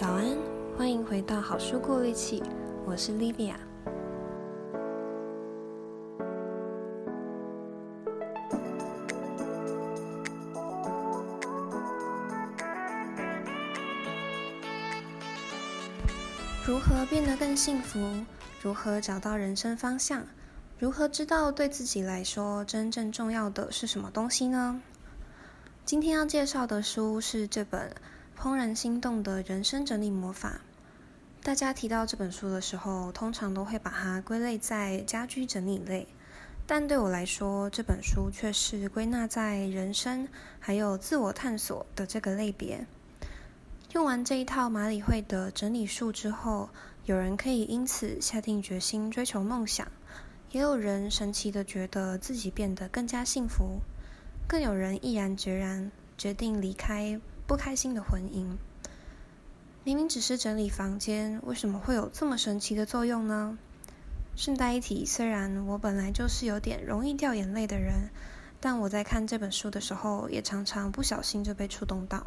早安，欢迎回到好书过滤器，我是 Livia。如何变得更幸福？如何找到人生方向？如何知道对自己来说真正重要的是什么东西呢？今天要介绍的书是这本《怦然心动的人生整理魔法》。大家提到这本书的时候，通常都会把它归类在家居整理类，但对我来说，这本书却是归纳在人生还有自我探索的这个类别。用完这一套马里会的整理术之后，有人可以因此下定决心追求梦想，也有人神奇地觉得自己变得更加幸福。更有人毅然决然决定离开不开心的婚姻。明明只是整理房间，为什么会有这么神奇的作用呢？顺带一提，虽然我本来就是有点容易掉眼泪的人，但我在看这本书的时候，也常常不小心就被触动到。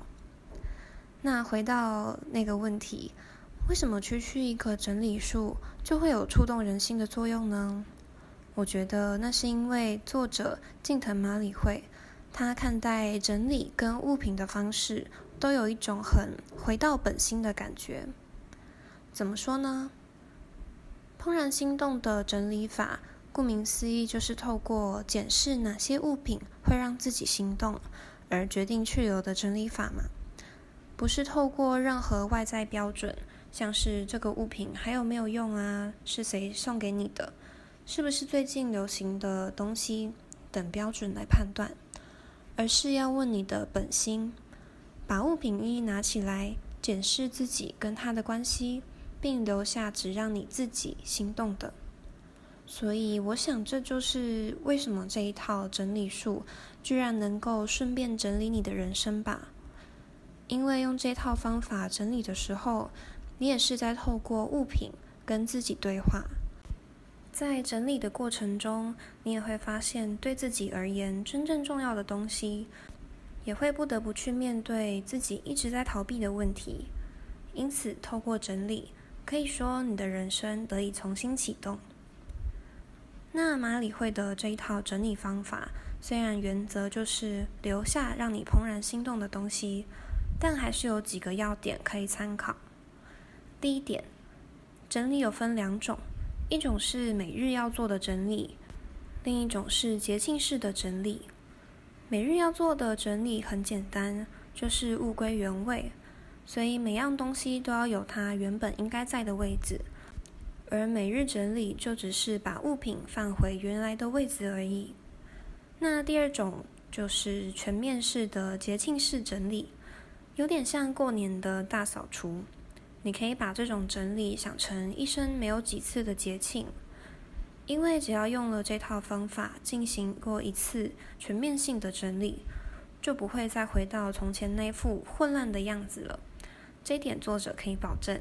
那回到那个问题，为什么区区一棵整理树就会有触动人心的作用呢？我觉得那是因为作者近藤麻理惠。他看待整理跟物品的方式，都有一种很回到本心的感觉。怎么说呢？怦然心动的整理法，顾名思义就是透过检视哪些物品会让自己心动，而决定去留的整理法嘛。不是透过任何外在标准，像是这个物品还有没有用啊，是谁送给你的，是不是最近流行的东西等标准来判断。而是要问你的本心，把物品一一拿起来，检视自己跟它的关系，并留下只让你自己心动的。所以，我想这就是为什么这一套整理术居然能够顺便整理你的人生吧。因为用这套方法整理的时候，你也是在透过物品跟自己对话。在整理的过程中，你也会发现对自己而言真正重要的东西，也会不得不去面对自己一直在逃避的问题。因此，透过整理，可以说你的人生得以重新启动。那马里会的这一套整理方法，虽然原则就是留下让你怦然心动的东西，但还是有几个要点可以参考。第一点，整理有分两种。一种是每日要做的整理，另一种是节庆式的整理。每日要做的整理很简单，就是物归原位，所以每样东西都要有它原本应该在的位置。而每日整理就只是把物品放回原来的位置而已。那第二种就是全面式的节庆式整理，有点像过年的大扫除。你可以把这种整理想成一生没有几次的节庆，因为只要用了这套方法进行过一次全面性的整理，就不会再回到从前那副混乱的样子了。这点作者可以保证。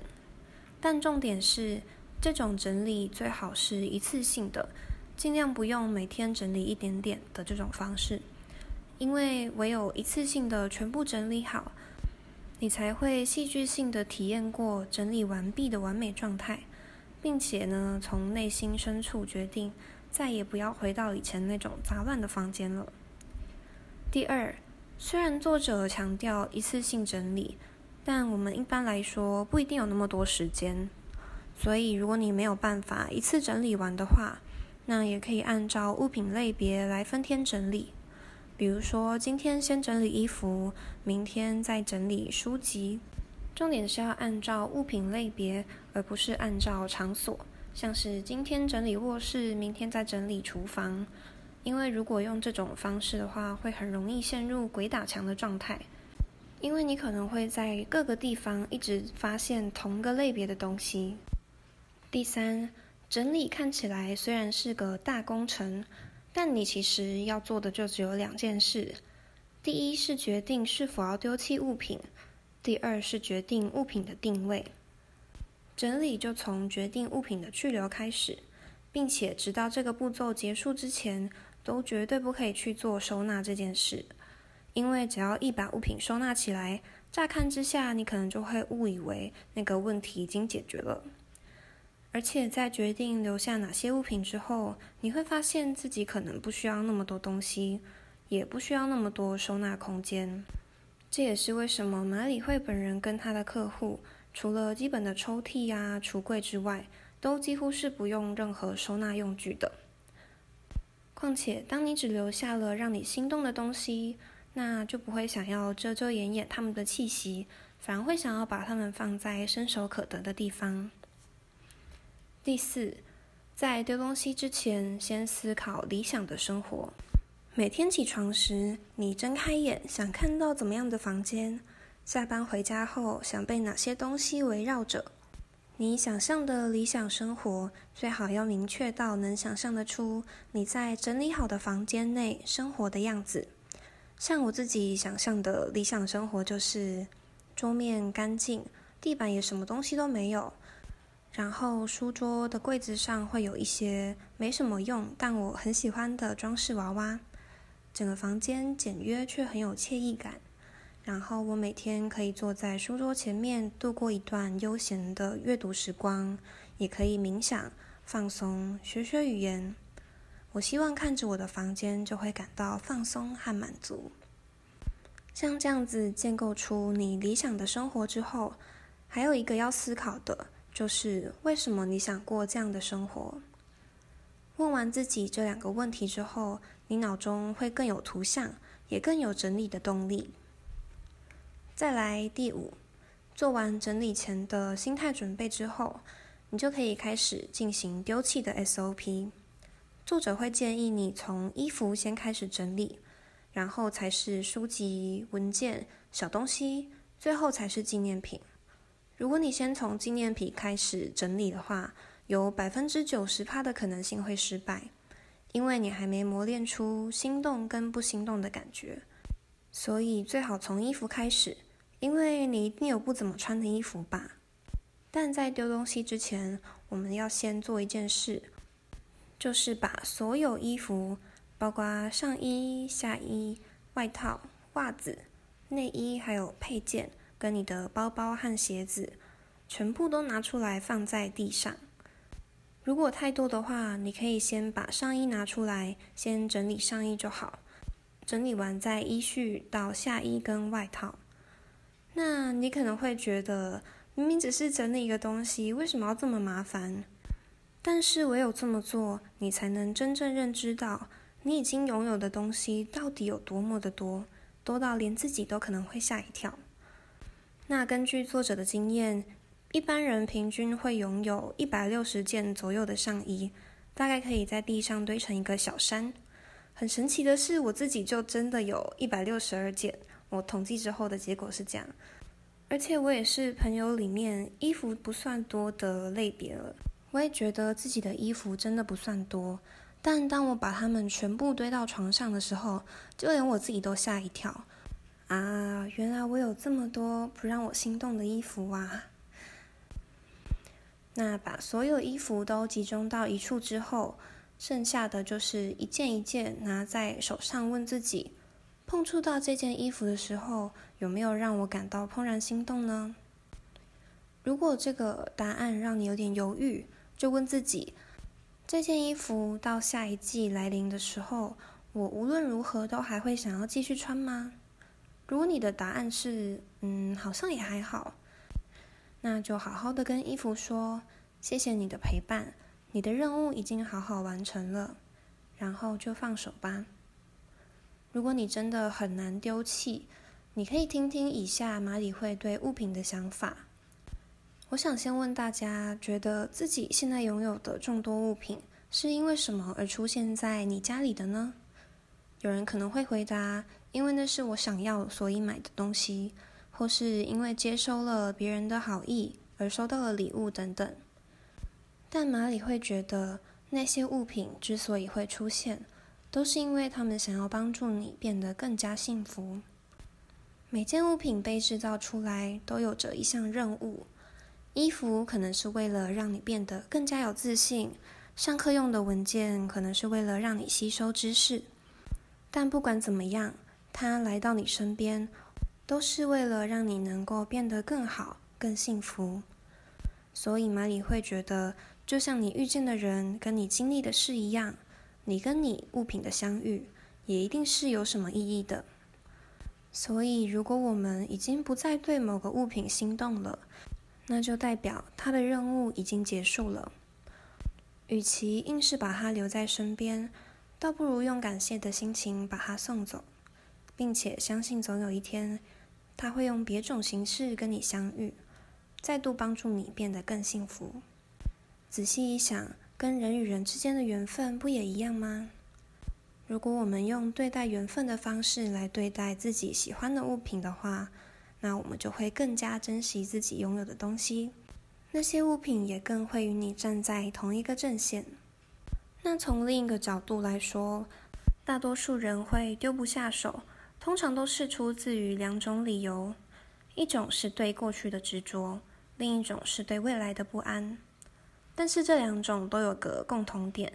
但重点是，这种整理最好是一次性的，尽量不用每天整理一点点的这种方式，因为唯有一次性的全部整理好。你才会戏剧性的体验过整理完毕的完美状态，并且呢，从内心深处决定再也不要回到以前那种杂乱的房间了。第二，虽然作者强调一次性整理，但我们一般来说不一定有那么多时间，所以如果你没有办法一次整理完的话，那也可以按照物品类别来分天整理。比如说，今天先整理衣服，明天再整理书籍。重点是要按照物品类别，而不是按照场所。像是今天整理卧室，明天再整理厨房。因为如果用这种方式的话，会很容易陷入鬼打墙的状态。因为你可能会在各个地方一直发现同个类别的东西。第三，整理看起来虽然是个大工程。但你其实要做的就只有两件事：第一是决定是否要丢弃物品；第二是决定物品的定位。整理就从决定物品的去留开始，并且直到这个步骤结束之前，都绝对不可以去做收纳这件事。因为只要一把物品收纳起来，乍看之下，你可能就会误以为那个问题已经解决了。而且在决定留下哪些物品之后，你会发现自己可能不需要那么多东西，也不需要那么多收纳空间。这也是为什么马里会本人跟他的客户，除了基本的抽屉呀、橱柜之外，都几乎是不用任何收纳用具的。况且，当你只留下了让你心动的东西，那就不会想要遮遮掩掩他们的气息，反而会想要把它们放在伸手可得的地方。第四，在丢东西之前，先思考理想的生活。每天起床时，你睁开眼想看到怎么样的房间？下班回家后，想被哪些东西围绕着？你想象的理想生活，最好要明确到能想象得出你在整理好的房间内生活的样子。像我自己想象的理想生活，就是桌面干净，地板也什么东西都没有，然后书桌的柜子上会有一些没什么用，但我很喜欢的装饰娃娃。整个房间简约却很有惬意感。然后我每天可以坐在书桌前面度过一段悠闲的阅读时光，也可以冥想、放松、学学语言。我希望看着我的房间就会感到放松和满足。像这样子建构出你理想的生活之后，还有一个要思考的就是为什么你想过这样的生活？问完自己这两个问题之后，你脑中会更有图像，也更有整理的动力。再来第五，做完整理前的心态准备之后，你就可以开始进行丢弃的 SOP。作者会建议你从衣服先开始整理，然后才是书籍、文件、小东西，最后才是纪念品。如果你先从纪念品开始整理的话，有百分之九十趴的可能性会失败，因为你还没磨练出心动跟不心动的感觉。所以最好从衣服开始。因为你一定有不怎么穿的衣服吧？但在丢东西之前，我们要先做一件事，就是把所有衣服，包括上衣、下衣、外套、袜子、内衣，还有配件，跟你的包包和鞋子，全部都拿出来放在地上。如果太多的话，你可以先把上衣拿出来，先整理上衣就好，整理完再依序到下衣跟外套。那你可能会觉得，明明只是整理一个东西，为什么要这么麻烦？但是唯有这么做，你才能真正认知到，你已经拥有的东西到底有多么的多，多到连自己都可能会吓一跳。那根据作者的经验，一般人平均会拥有一百六十件左右的上衣，大概可以在地上堆成一个小山。很神奇的是，我自己就真的有一百六十二件。我统计之后的结果是这样，而且我也是朋友里面衣服不算多的类别了。我也觉得自己的衣服真的不算多，但当我把它们全部堆到床上的时候，就连我自己都吓一跳。啊，原来我有这么多不让我心动的衣服啊！那把所有衣服都集中到一处之后，剩下的就是一件一件拿在手上，问自己。碰触到这件衣服的时候，有没有让我感到怦然心动呢？如果这个答案让你有点犹豫，就问自己：这件衣服到下一季来临的时候，我无论如何都还会想要继续穿吗？如果你的答案是嗯，好像也还好，那就好好的跟衣服说：谢谢你的陪伴，你的任务已经好好完成了，然后就放手吧。如果你真的很难丢弃，你可以听听以下马里会对物品的想法。我想先问大家，觉得自己现在拥有的众多物品是因为什么而出现在你家里的呢？有人可能会回答，因为那是我想要所以买的东西，或是因为接收了别人的好意而收到了礼物等等。但马里会觉得，那些物品之所以会出现，都是因为他们想要帮助你变得更加幸福。每件物品被制造出来都有着一项任务。衣服可能是为了让你变得更加有自信，上课用的文件可能是为了让你吸收知识。但不管怎么样，他来到你身边，都是为了让你能够变得更好、更幸福。所以马里会觉得，就像你遇见的人跟你经历的事一样，你跟你物品的相遇，也一定是有什么意义的。所以，如果我们已经不再对某个物品心动了，那就代表它的任务已经结束了。与其硬是把它留在身边，倒不如用感谢的心情把它送走，并且相信总有一天，他会用别种形式跟你相遇，再度帮助你变得更幸福。仔细一想，跟人与人之间的缘分不也一样吗？如果我们用对待缘分的方式来对待自己喜欢的物品的话，那我们就会更加珍惜自己拥有的东西。那些物品也更会与你站在同一个阵线。那从另一个角度来说，大多数人会丢不下手，通常都是出自于两种理由：一种是对过去的执着，另一种是对未来的不安。但是这两种都有个共同点，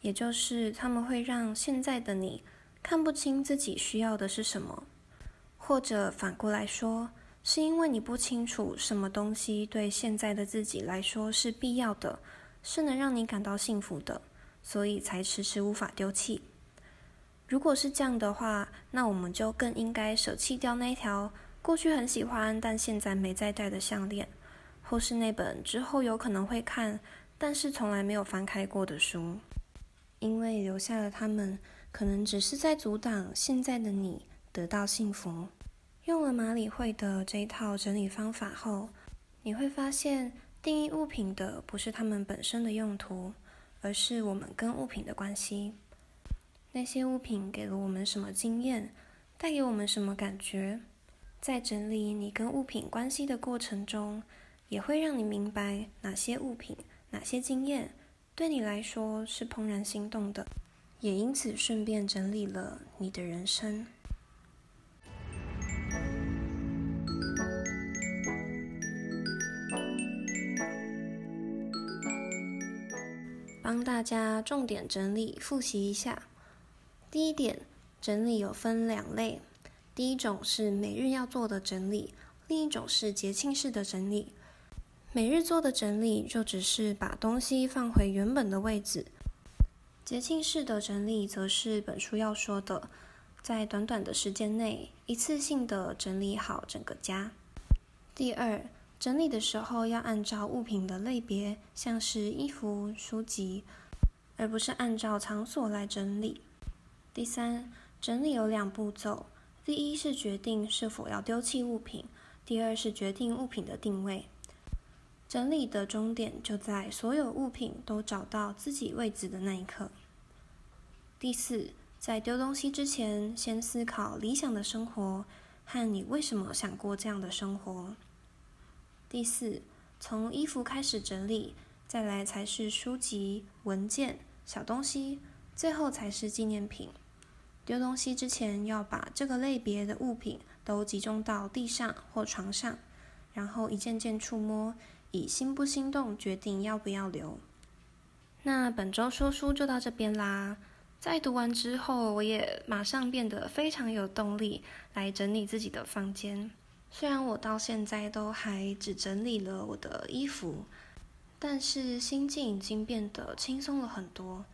也就是他们会让现在的你看不清自己需要的是什么，或者反过来说。是因为你不清楚什么东西对现在的自己来说是必要的，是能让你感到幸福的，所以才迟迟无法丢弃。如果是这样的话，那我们就更应该舍弃掉那条过去很喜欢但现在没再戴的项链，或是那本之后有可能会看但是从来没有翻开过的书，因为留下了它们，可能只是在阻挡现在的你得到幸福。用了马里会的这一套整理方法后，你会发现，定义物品的不是它们本身的用途，而是我们跟物品的关系。那些物品给了我们什么经验，带给我们什么感觉？在整理你跟物品关系的过程中，也会让你明白哪些物品、哪些经验对你来说是怦然心动的，也因此顺便整理了你的人生。帮大家重点整理复习一下。第一点，整理有分两类，第一种是每日要做的整理，另一种是节庆式的整理。每日做的整理就只是把东西放回原本的位置，节庆式的整理则是本书要说的，在短短的时间内一次性的整理好整个家。第二。整理的时候要按照物品的类别，像是衣服、书籍，而不是按照场所来整理。第三，整理有两步骤：第一是决定是否要丢弃物品；第二是决定物品的定位。整理的终点就在所有物品都找到自己位置的那一刻。第四，在丢东西之前，先思考理想的生活和你为什么想过这样的生活。第四，从衣服开始整理，再来才是书籍、文件、小东西，最后才是纪念品。丢东西之前，要把这个类别的物品都集中到地上或床上，然后一件件触摸，以心不心动决定要不要留。那本周说书就到这边啦。在读完之后，我也马上变得非常有动力来整理自己的房间。虽然我到现在都还只整理了我的衣服，但是心境已经变得轻松了很多。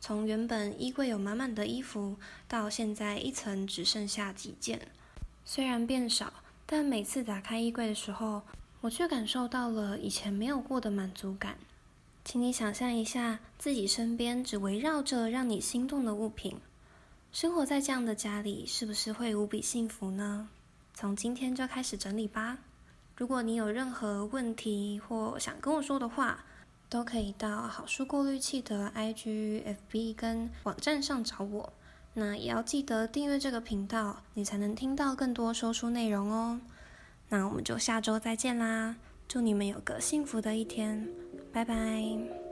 从原本衣柜有满满的衣服，到现在一层只剩下几件。虽然变少，但每次打开衣柜的时候，我却感受到了以前没有过的满足感。请你想象一下，自己身边只围绕着让你心动的物品，生活在这样的家里，是不是会无比幸福呢？从今天就开始整理吧。如果你有任何问题或想跟我说的话，都可以到好书过滤器的 IG、FB 跟网站上找我。那也要记得订阅这个频道，你才能听到更多说书内容哦。那我们就下周再见啦！祝你们有个幸福的一天，拜拜。